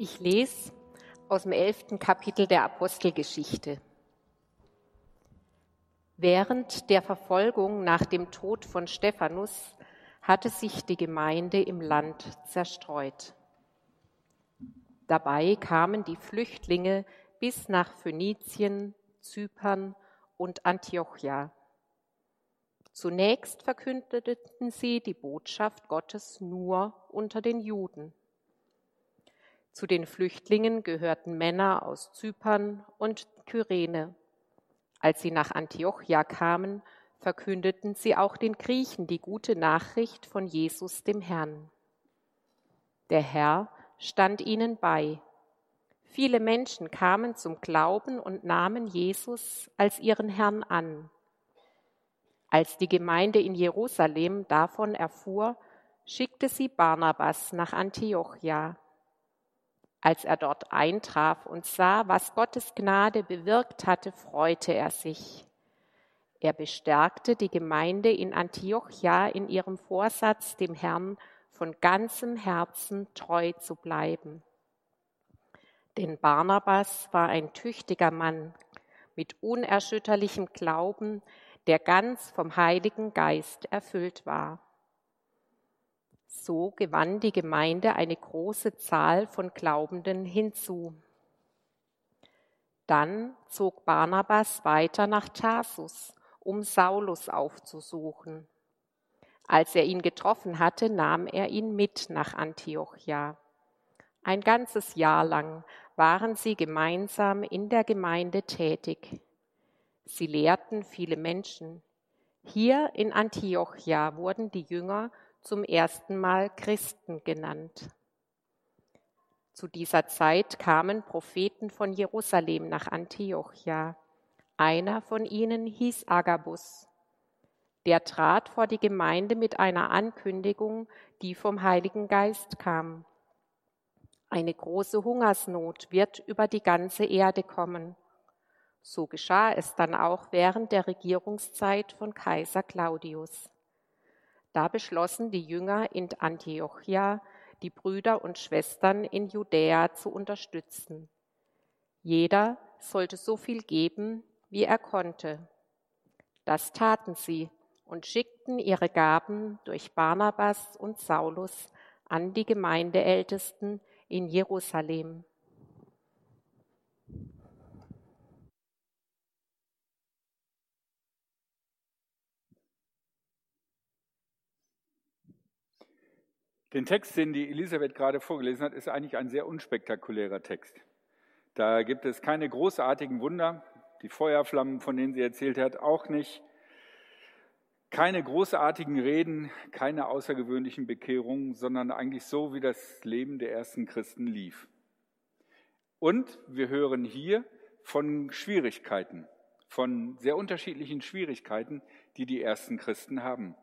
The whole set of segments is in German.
Ich lese aus dem elften Kapitel der Apostelgeschichte. Während der Verfolgung nach dem Tod von Stephanus hatte sich die Gemeinde im Land zerstreut. Dabei kamen die Flüchtlinge bis nach Phönizien, Zypern und Antiochia. Zunächst verkündeten sie die Botschaft Gottes nur unter den Juden. Zu den Flüchtlingen gehörten Männer aus Zypern und Kyrene. Als sie nach Antiochia kamen, verkündeten sie auch den Griechen die gute Nachricht von Jesus dem Herrn. Der Herr stand ihnen bei. Viele Menschen kamen zum Glauben und nahmen Jesus als ihren Herrn an. Als die Gemeinde in Jerusalem davon erfuhr, schickte sie Barnabas nach Antiochia. Als er dort eintraf und sah, was Gottes Gnade bewirkt hatte, freute er sich. Er bestärkte die Gemeinde in Antiochia in ihrem Vorsatz, dem Herrn von ganzem Herzen treu zu bleiben. Denn Barnabas war ein tüchtiger Mann mit unerschütterlichem Glauben, der ganz vom Heiligen Geist erfüllt war. So gewann die Gemeinde eine große Zahl von Glaubenden hinzu. Dann zog Barnabas weiter nach Tarsus, um Saulus aufzusuchen. Als er ihn getroffen hatte, nahm er ihn mit nach Antiochia. Ein ganzes Jahr lang waren sie gemeinsam in der Gemeinde tätig. Sie lehrten viele Menschen. Hier in Antiochia wurden die Jünger zum ersten Mal Christen genannt. Zu dieser Zeit kamen Propheten von Jerusalem nach Antiochia. Einer von ihnen hieß Agabus. Der trat vor die Gemeinde mit einer Ankündigung, die vom Heiligen Geist kam. Eine große Hungersnot wird über die ganze Erde kommen. So geschah es dann auch während der Regierungszeit von Kaiser Claudius. Da beschlossen die Jünger in Antiochia, die Brüder und Schwestern in Judäa zu unterstützen. Jeder sollte so viel geben, wie er konnte. Das taten sie und schickten ihre Gaben durch Barnabas und Saulus an die Gemeindeältesten in Jerusalem. Den Text, den die Elisabeth gerade vorgelesen hat, ist eigentlich ein sehr unspektakulärer Text. Da gibt es keine großartigen Wunder, die Feuerflammen, von denen sie erzählt hat, auch nicht. Keine großartigen Reden, keine außergewöhnlichen Bekehrungen, sondern eigentlich so, wie das Leben der ersten Christen lief. Und wir hören hier von Schwierigkeiten, von sehr unterschiedlichen Schwierigkeiten, die die ersten Christen haben.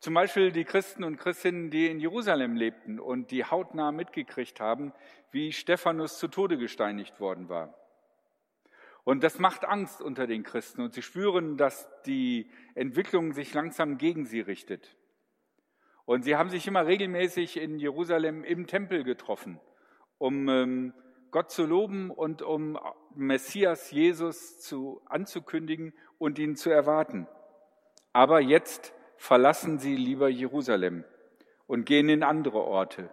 Zum Beispiel die Christen und Christinnen, die in Jerusalem lebten und die hautnah mitgekriegt haben, wie Stephanus zu Tode gesteinigt worden war. Und das macht Angst unter den Christen und sie spüren, dass die Entwicklung sich langsam gegen sie richtet. Und sie haben sich immer regelmäßig in Jerusalem im Tempel getroffen, um ähm, Gott zu loben und um Messias Jesus zu, anzukündigen und ihn zu erwarten. Aber jetzt verlassen sie lieber Jerusalem und gehen in andere Orte,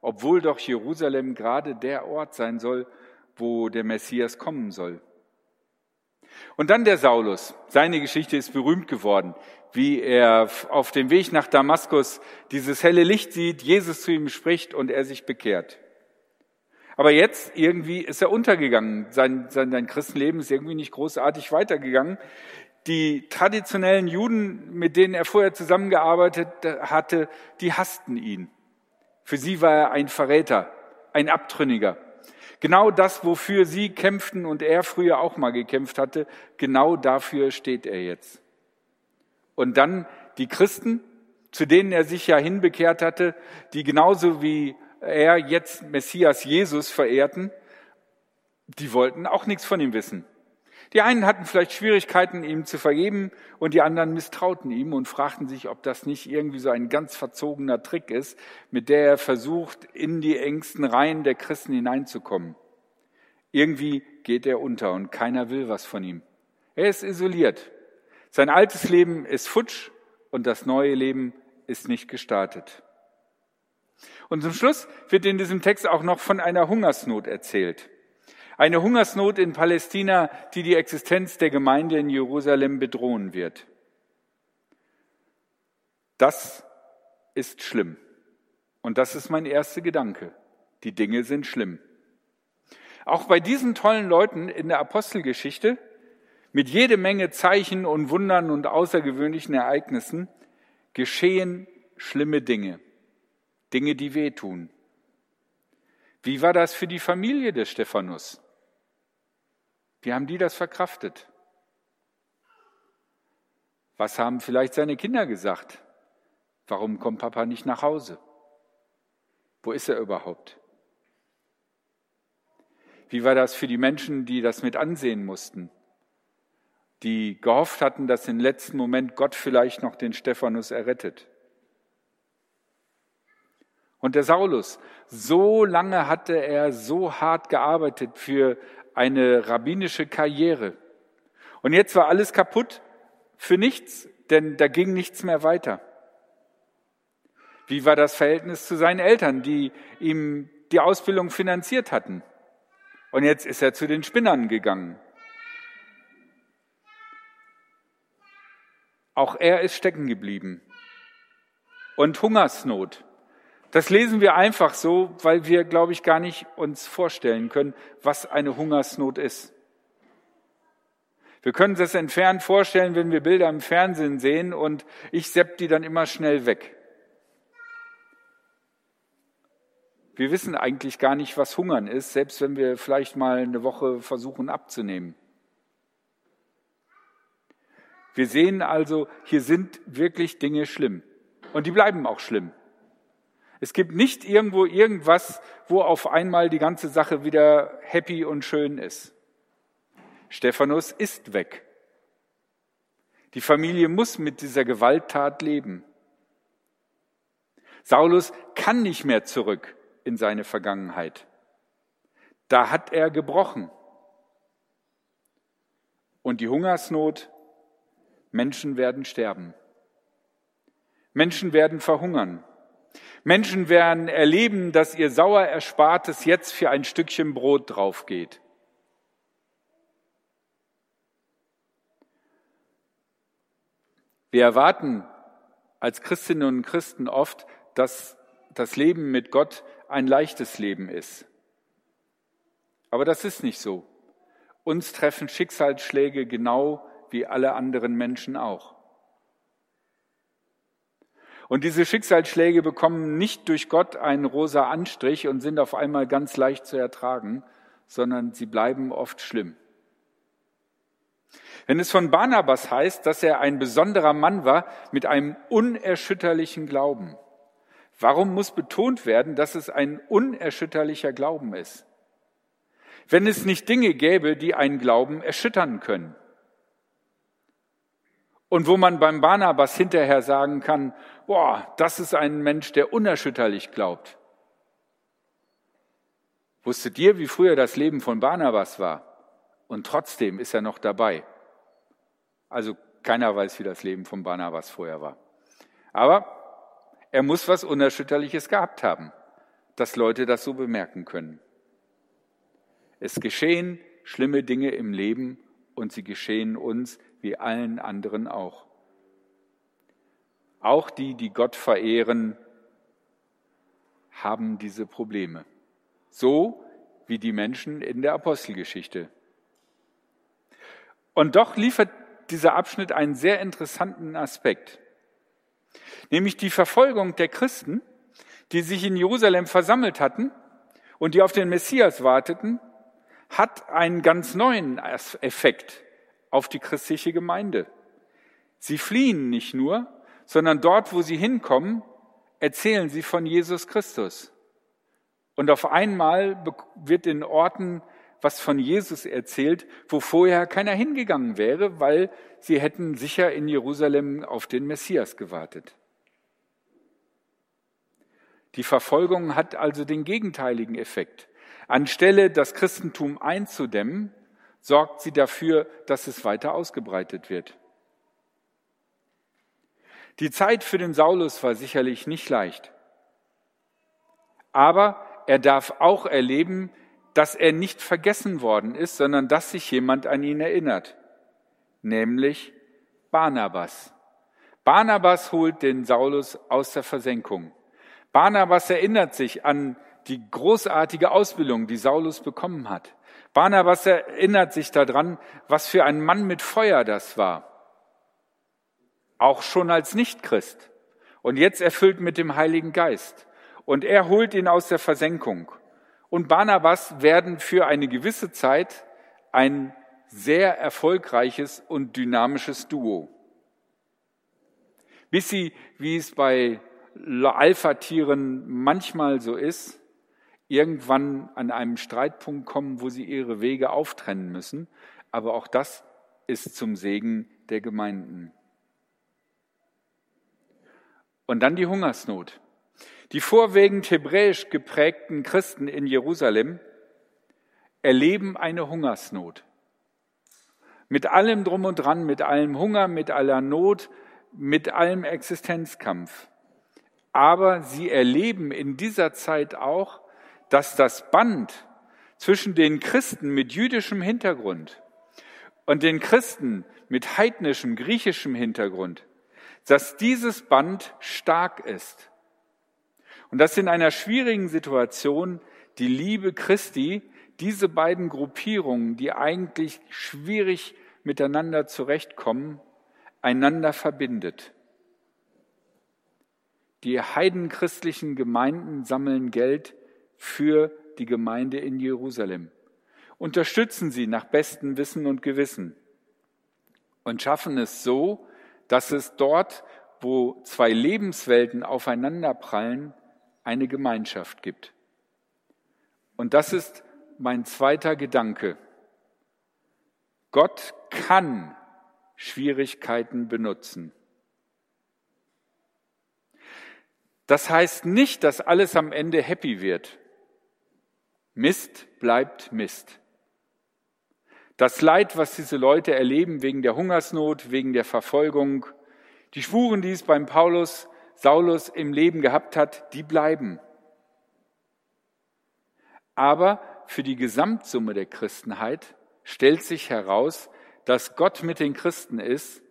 obwohl doch Jerusalem gerade der Ort sein soll, wo der Messias kommen soll. Und dann der Saulus. Seine Geschichte ist berühmt geworden, wie er auf dem Weg nach Damaskus dieses helle Licht sieht, Jesus zu ihm spricht und er sich bekehrt. Aber jetzt irgendwie ist er untergegangen. Sein, sein, sein Christenleben ist irgendwie nicht großartig weitergegangen. Die traditionellen Juden, mit denen er vorher zusammengearbeitet hatte, die hassten ihn. Für sie war er ein Verräter, ein Abtrünniger. Genau das, wofür sie kämpften und er früher auch mal gekämpft hatte, genau dafür steht er jetzt. Und dann die Christen, zu denen er sich ja hinbekehrt hatte, die genauso wie er jetzt Messias Jesus verehrten, die wollten auch nichts von ihm wissen. Die einen hatten vielleicht Schwierigkeiten, ihm zu vergeben und die anderen misstrauten ihm und fragten sich, ob das nicht irgendwie so ein ganz verzogener Trick ist, mit der er versucht, in die engsten Reihen der Christen hineinzukommen. Irgendwie geht er unter und keiner will was von ihm. Er ist isoliert. Sein altes Leben ist futsch und das neue Leben ist nicht gestartet. Und zum Schluss wird in diesem Text auch noch von einer Hungersnot erzählt. Eine Hungersnot in Palästina, die die Existenz der Gemeinde in Jerusalem bedrohen wird. Das ist schlimm. Und das ist mein erster Gedanke. Die Dinge sind schlimm. Auch bei diesen tollen Leuten in der Apostelgeschichte, mit jede Menge Zeichen und Wundern und außergewöhnlichen Ereignissen, geschehen schlimme Dinge. Dinge, die wehtun. Wie war das für die Familie des Stephanus? Wie haben die das verkraftet? Was haben vielleicht seine Kinder gesagt? Warum kommt Papa nicht nach Hause? Wo ist er überhaupt? Wie war das für die Menschen, die das mit ansehen mussten? Die gehofft hatten, dass im letzten Moment Gott vielleicht noch den Stephanus errettet. Und der Saulus, so lange hatte er so hart gearbeitet für eine rabbinische Karriere. Und jetzt war alles kaputt für nichts, denn da ging nichts mehr weiter. Wie war das Verhältnis zu seinen Eltern, die ihm die Ausbildung finanziert hatten? Und jetzt ist er zu den Spinnern gegangen. Auch er ist stecken geblieben. Und Hungersnot. Das lesen wir einfach so, weil wir, glaube ich, gar nicht uns vorstellen können, was eine Hungersnot ist. Wir können das entfernt vorstellen, wenn wir Bilder im Fernsehen sehen und ich sepp die dann immer schnell weg. Wir wissen eigentlich gar nicht, was Hungern ist, selbst wenn wir vielleicht mal eine Woche versuchen abzunehmen. Wir sehen also, hier sind wirklich Dinge schlimm. Und die bleiben auch schlimm. Es gibt nicht irgendwo irgendwas, wo auf einmal die ganze Sache wieder happy und schön ist. Stephanus ist weg. Die Familie muss mit dieser Gewalttat leben. Saulus kann nicht mehr zurück in seine Vergangenheit. Da hat er gebrochen. Und die Hungersnot, Menschen werden sterben. Menschen werden verhungern. Menschen werden erleben, dass ihr sauer Erspartes jetzt für ein Stückchen Brot draufgeht. Wir erwarten als Christinnen und Christen oft, dass das Leben mit Gott ein leichtes Leben ist. Aber das ist nicht so. Uns treffen Schicksalsschläge genau wie alle anderen Menschen auch. Und diese Schicksalsschläge bekommen nicht durch Gott einen rosa Anstrich und sind auf einmal ganz leicht zu ertragen, sondern sie bleiben oft schlimm. Wenn es von Barnabas heißt, dass er ein besonderer Mann war mit einem unerschütterlichen Glauben, warum muss betont werden, dass es ein unerschütterlicher Glauben ist? Wenn es nicht Dinge gäbe, die einen Glauben erschüttern können. Und wo man beim Barnabas hinterher sagen kann, boah, das ist ein Mensch, der unerschütterlich glaubt. Wusstet ihr, wie früher das Leben von Barnabas war? Und trotzdem ist er noch dabei. Also keiner weiß, wie das Leben von Barnabas vorher war. Aber er muss was Unerschütterliches gehabt haben, dass Leute das so bemerken können. Es geschehen schlimme Dinge im Leben und sie geschehen uns wie allen anderen auch. Auch die, die Gott verehren, haben diese Probleme. So wie die Menschen in der Apostelgeschichte. Und doch liefert dieser Abschnitt einen sehr interessanten Aspekt, nämlich die Verfolgung der Christen, die sich in Jerusalem versammelt hatten und die auf den Messias warteten, hat einen ganz neuen Effekt auf die christliche Gemeinde. Sie fliehen nicht nur, sondern dort, wo sie hinkommen, erzählen sie von Jesus Christus. Und auf einmal wird in Orten, was von Jesus erzählt, wo vorher keiner hingegangen wäre, weil sie hätten sicher in Jerusalem auf den Messias gewartet. Die Verfolgung hat also den gegenteiligen Effekt. Anstelle das Christentum einzudämmen, sorgt sie dafür, dass es weiter ausgebreitet wird. Die Zeit für den Saulus war sicherlich nicht leicht. Aber er darf auch erleben, dass er nicht vergessen worden ist, sondern dass sich jemand an ihn erinnert, nämlich Barnabas. Barnabas holt den Saulus aus der Versenkung. Barnabas erinnert sich an die großartige Ausbildung, die Saulus bekommen hat. Barnabas erinnert sich daran, was für ein Mann mit Feuer das war. Auch schon als Nichtchrist. Und jetzt erfüllt mit dem Heiligen Geist. Und er holt ihn aus der Versenkung. Und Barnabas werden für eine gewisse Zeit ein sehr erfolgreiches und dynamisches Duo. Bis sie, wie es bei Alpha-Tieren manchmal so ist, irgendwann an einem Streitpunkt kommen, wo sie ihre Wege auftrennen müssen. Aber auch das ist zum Segen der Gemeinden. Und dann die Hungersnot. Die vorwiegend hebräisch geprägten Christen in Jerusalem erleben eine Hungersnot. Mit allem drum und dran, mit allem Hunger, mit aller Not, mit allem Existenzkampf. Aber sie erleben in dieser Zeit auch, dass das Band zwischen den Christen mit jüdischem Hintergrund und den Christen mit heidnischem griechischem Hintergrund, dass dieses Band stark ist und dass in einer schwierigen Situation die Liebe Christi diese beiden Gruppierungen, die eigentlich schwierig miteinander zurechtkommen, einander verbindet. Die heidenchristlichen Gemeinden sammeln Geld für die Gemeinde in Jerusalem. Unterstützen sie nach bestem Wissen und Gewissen und schaffen es so, dass es dort, wo zwei Lebenswelten aufeinanderprallen, eine Gemeinschaft gibt. Und das ist mein zweiter Gedanke. Gott kann Schwierigkeiten benutzen. Das heißt nicht, dass alles am Ende happy wird. Mist bleibt Mist. Das Leid, was diese Leute erleben wegen der Hungersnot, wegen der Verfolgung, die Spuren, die es beim Paulus Saulus im Leben gehabt hat, die bleiben. Aber für die Gesamtsumme der Christenheit stellt sich heraus, dass Gott mit den Christen ist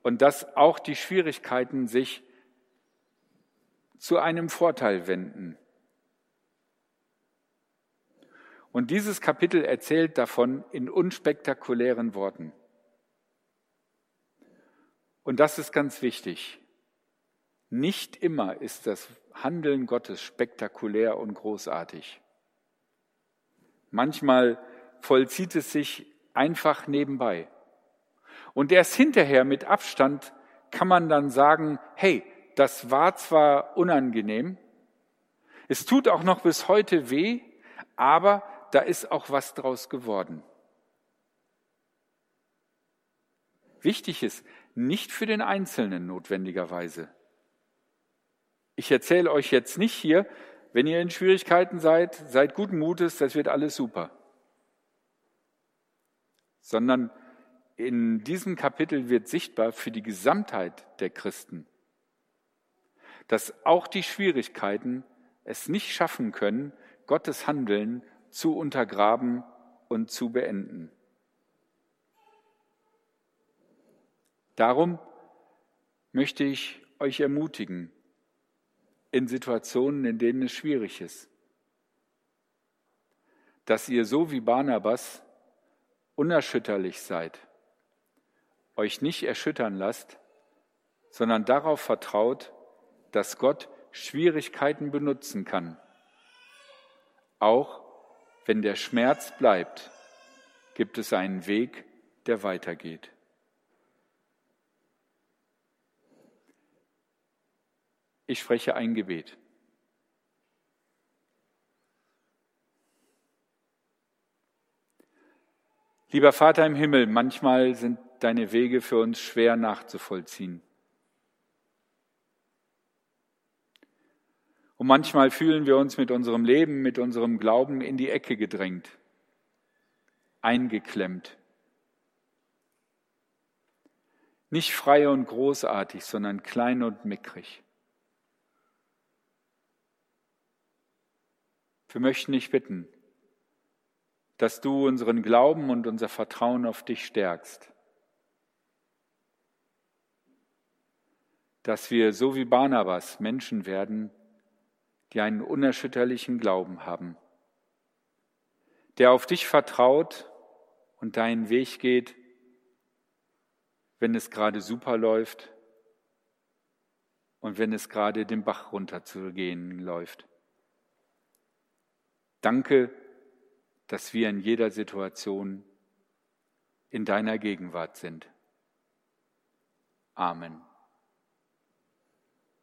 und dass auch die Schwierigkeiten sich zu einem Vorteil wenden. Und dieses Kapitel erzählt davon in unspektakulären Worten. Und das ist ganz wichtig. Nicht immer ist das Handeln Gottes spektakulär und großartig. Manchmal vollzieht es sich einfach nebenbei. Und erst hinterher mit Abstand kann man dann sagen, hey, das war zwar unangenehm, es tut auch noch bis heute weh, aber da ist auch was draus geworden. Wichtig ist, nicht für den Einzelnen notwendigerweise, ich erzähle euch jetzt nicht hier, wenn ihr in Schwierigkeiten seid, seid guten Mutes, das wird alles super. Sondern in diesem Kapitel wird sichtbar für die Gesamtheit der Christen, dass auch die Schwierigkeiten es nicht schaffen können, Gottes Handeln zu untergraben und zu beenden. Darum möchte ich euch ermutigen, in Situationen, in denen es schwierig ist. Dass ihr so wie Barnabas unerschütterlich seid, euch nicht erschüttern lasst, sondern darauf vertraut, dass Gott Schwierigkeiten benutzen kann. Auch wenn der Schmerz bleibt, gibt es einen Weg, der weitergeht. Ich spreche ein Gebet. Lieber Vater im Himmel, manchmal sind deine Wege für uns schwer nachzuvollziehen. Und manchmal fühlen wir uns mit unserem Leben, mit unserem Glauben in die Ecke gedrängt, eingeklemmt. Nicht frei und großartig, sondern klein und mickrig. Wir möchten dich bitten, dass du unseren Glauben und unser Vertrauen auf dich stärkst. Dass wir so wie Barnabas Menschen werden, die einen unerschütterlichen Glauben haben, der auf dich vertraut und deinen Weg geht, wenn es gerade super läuft und wenn es gerade den Bach runterzugehen läuft. Danke, dass wir in jeder Situation in deiner Gegenwart sind. Amen.